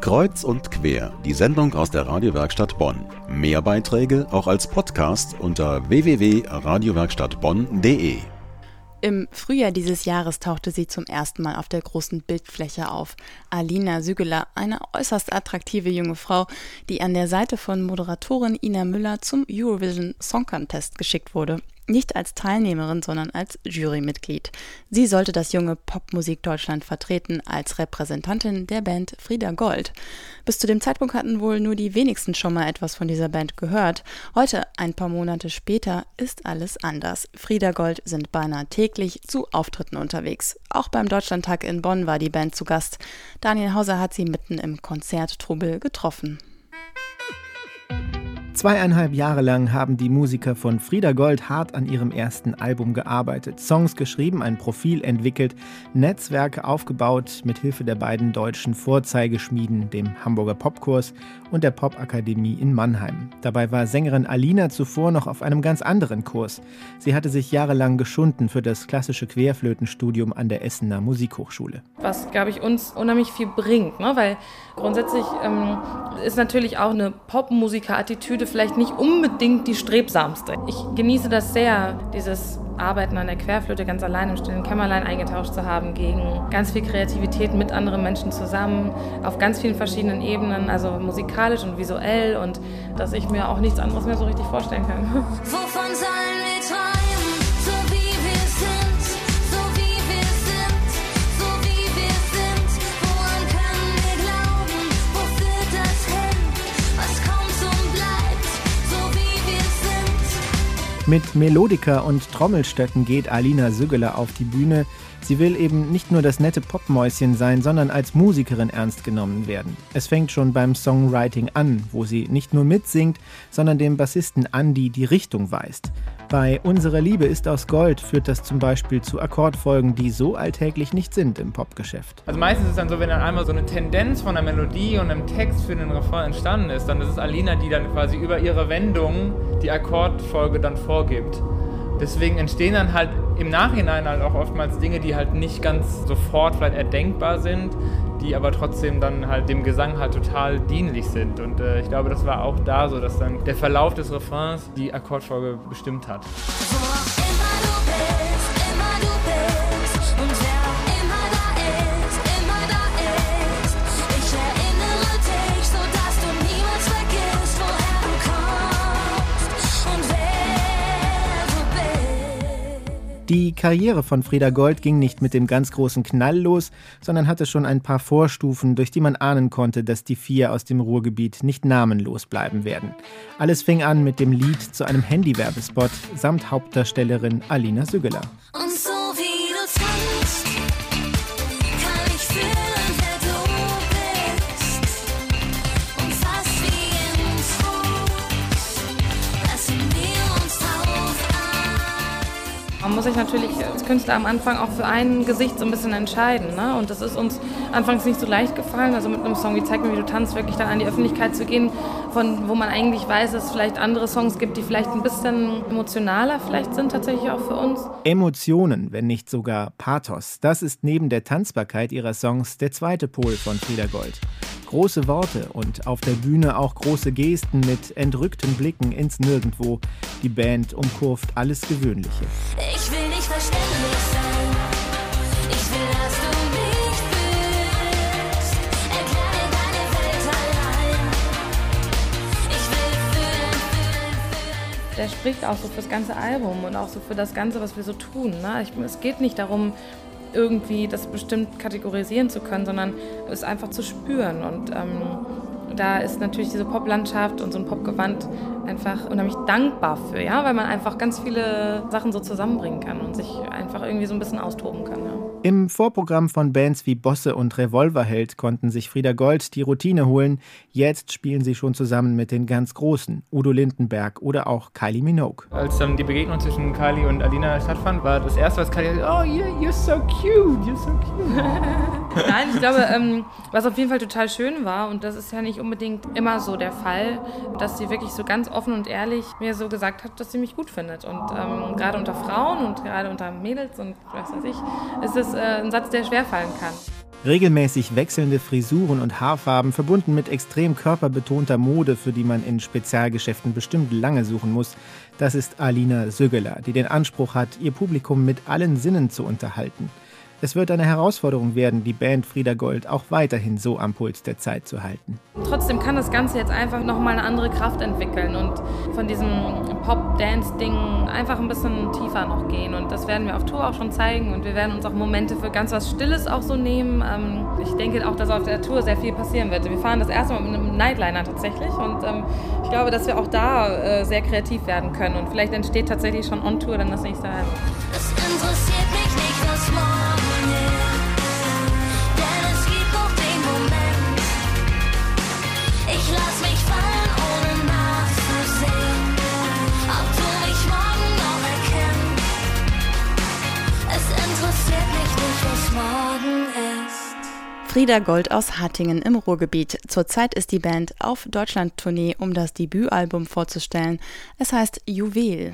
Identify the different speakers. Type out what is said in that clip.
Speaker 1: Kreuz und quer, die Sendung aus der Radiowerkstatt Bonn. Mehr Beiträge auch als Podcast unter www.radiowerkstattbonn.de.
Speaker 2: Im Frühjahr dieses Jahres tauchte sie zum ersten Mal auf der großen Bildfläche auf. Alina Sügeler, eine äußerst attraktive junge Frau, die an der Seite von Moderatorin Ina Müller zum Eurovision Song Contest geschickt wurde. Nicht als Teilnehmerin, sondern als Jurymitglied. Sie sollte das junge Popmusik Deutschland vertreten als Repräsentantin der Band Frieda Gold. Bis zu dem Zeitpunkt hatten wohl nur die wenigsten schon mal etwas von dieser Band gehört. Heute, ein paar Monate später, ist alles anders. Frieda Gold sind beinahe täglich zu Auftritten unterwegs. Auch beim Deutschlandtag in Bonn war die Band zu Gast. Daniel Hauser hat sie mitten im Konzerttrubel getroffen.
Speaker 3: Zweieinhalb Jahre lang haben die Musiker von Frieda Gold hart an ihrem ersten Album gearbeitet, Songs geschrieben, ein Profil entwickelt, Netzwerke aufgebaut mit Hilfe der beiden deutschen Vorzeigeschmieden, dem Hamburger Popkurs und der Popakademie in Mannheim. Dabei war Sängerin Alina zuvor noch auf einem ganz anderen Kurs. Sie hatte sich jahrelang geschunden für das klassische Querflötenstudium an der Essener Musikhochschule.
Speaker 4: Was, glaube ich, uns unheimlich viel bringt, ne? weil grundsätzlich ähm, ist natürlich auch eine Popmusiker-Attitüde vielleicht nicht unbedingt die strebsamste. Ich genieße das sehr, dieses Arbeiten an der Querflöte ganz allein im stillen Kämmerlein eingetauscht zu haben gegen ganz viel Kreativität mit anderen Menschen zusammen, auf ganz vielen verschiedenen Ebenen, also musikalisch und visuell und dass ich mir auch nichts anderes mehr so richtig vorstellen kann. Wovon
Speaker 3: Mit Melodika und Trommelstöcken geht Alina Süggeler auf die Bühne. Sie will eben nicht nur das nette Popmäuschen sein, sondern als Musikerin ernst genommen werden. Es fängt schon beim Songwriting an, wo sie nicht nur mitsingt, sondern dem Bassisten Andy die Richtung weist. Bei Unsere Liebe ist aus Gold führt das zum Beispiel zu Akkordfolgen, die so alltäglich nicht sind im Popgeschäft.
Speaker 5: Also meistens ist es dann so, wenn dann einmal so eine Tendenz von einer Melodie und einem Text für den Refrain entstanden ist, dann ist es Alina, die dann quasi über ihre Wendung die Akkordfolge dann vorgibt. Deswegen entstehen dann halt im Nachhinein halt auch oftmals Dinge, die halt nicht ganz sofort vielleicht erdenkbar sind, die aber trotzdem dann halt dem Gesang halt total dienlich sind. Und äh, ich glaube, das war auch da so, dass dann der Verlauf des Refrains die Akkordfolge bestimmt hat.
Speaker 3: Die Karriere von Frieda Gold ging nicht mit dem ganz großen Knall los, sondern hatte schon ein paar Vorstufen, durch die man ahnen konnte, dass die vier aus dem Ruhrgebiet nicht namenlos bleiben werden. Alles fing an mit dem Lied zu einem Handywerbespot samt Hauptdarstellerin Alina Sügeler. Und so
Speaker 4: muss sich natürlich als Künstler am Anfang auch für ein Gesicht so ein bisschen entscheiden. Ne? Und das ist uns anfangs nicht so leicht gefallen. Also mit einem Song wie Zeig mir, wie du tanzt, wirklich dann an die Öffentlichkeit zu gehen, von wo man eigentlich weiß, dass es vielleicht andere Songs gibt, die vielleicht ein bisschen emotionaler vielleicht sind tatsächlich auch für uns.
Speaker 3: Emotionen, wenn nicht sogar Pathos. Das ist neben der Tanzbarkeit ihrer Songs der zweite Pol von Frieda Gold. Große Worte und auf der Bühne auch große Gesten mit entrückten Blicken ins Nirgendwo. Die Band umkurvt alles Gewöhnliche. Ich will nicht verständlich sein. Ich will, dass du mich
Speaker 4: fühlst. Erkläre deine Welt allein. Ich will fühlen, fühlen, fühlen. Der spricht auch so fürs ganze Album und auch so für das Ganze, was wir so tun. Ne? Ich, es geht nicht darum, irgendwie das bestimmt kategorisieren zu können, sondern es einfach zu spüren. Und ähm, da ist natürlich diese Poplandschaft und so ein Popgewand einfach unheimlich dankbar für, ja, weil man einfach ganz viele Sachen so zusammenbringen kann und sich einfach irgendwie so ein bisschen austoben kann. Ja.
Speaker 3: Im Vorprogramm von Bands wie Bosse und Revolverheld konnten sich Frieda Gold die Routine holen. Jetzt spielen sie schon zusammen mit den ganz Großen, Udo Lindenberg oder auch Kylie Minogue.
Speaker 5: Als dann die Begegnung zwischen Kylie und Alina stattfand, war das erste, was Kylie gesagt hat, oh, you're so cute, you're so cute.
Speaker 4: Nein, ich glaube, ähm, was auf jeden Fall total schön war, und das ist ja nicht unbedingt immer so der Fall, dass sie wirklich so ganz offen und ehrlich mir so gesagt hat, dass sie mich gut findet. Und ähm, gerade unter Frauen und gerade unter Mädels und was weiß ich, ist es äh, ein Satz, der schwerfallen kann.
Speaker 3: Regelmäßig wechselnde Frisuren und Haarfarben verbunden mit extrem körperbetonter Mode, für die man in Spezialgeschäften bestimmt lange suchen muss, das ist Alina Sögeler, die den Anspruch hat, ihr Publikum mit allen Sinnen zu unterhalten. Es wird eine Herausforderung werden, die Band Frieda Gold auch weiterhin so am Puls der Zeit zu halten.
Speaker 4: Trotzdem kann das Ganze jetzt einfach nochmal eine andere Kraft entwickeln und von diesem Pop-Dance-Ding einfach ein bisschen tiefer noch gehen. Und das werden wir auf Tour auch schon zeigen und wir werden uns auch Momente für ganz was Stilles auch so nehmen. Ähm, ich denke auch, dass auf der Tour sehr viel passieren wird. Wir fahren das erste Mal mit einem Nightliner tatsächlich und ähm, ich glaube, dass wir auch da äh, sehr kreativ werden können und vielleicht entsteht tatsächlich schon on Tour dann das nächste Album.
Speaker 6: Es interessiert mich nicht, was morgen
Speaker 2: Frieda Gold aus Hattingen im Ruhrgebiet. Zurzeit ist die Band auf Deutschland-Tournee, um das Debütalbum vorzustellen. Es heißt Juwel.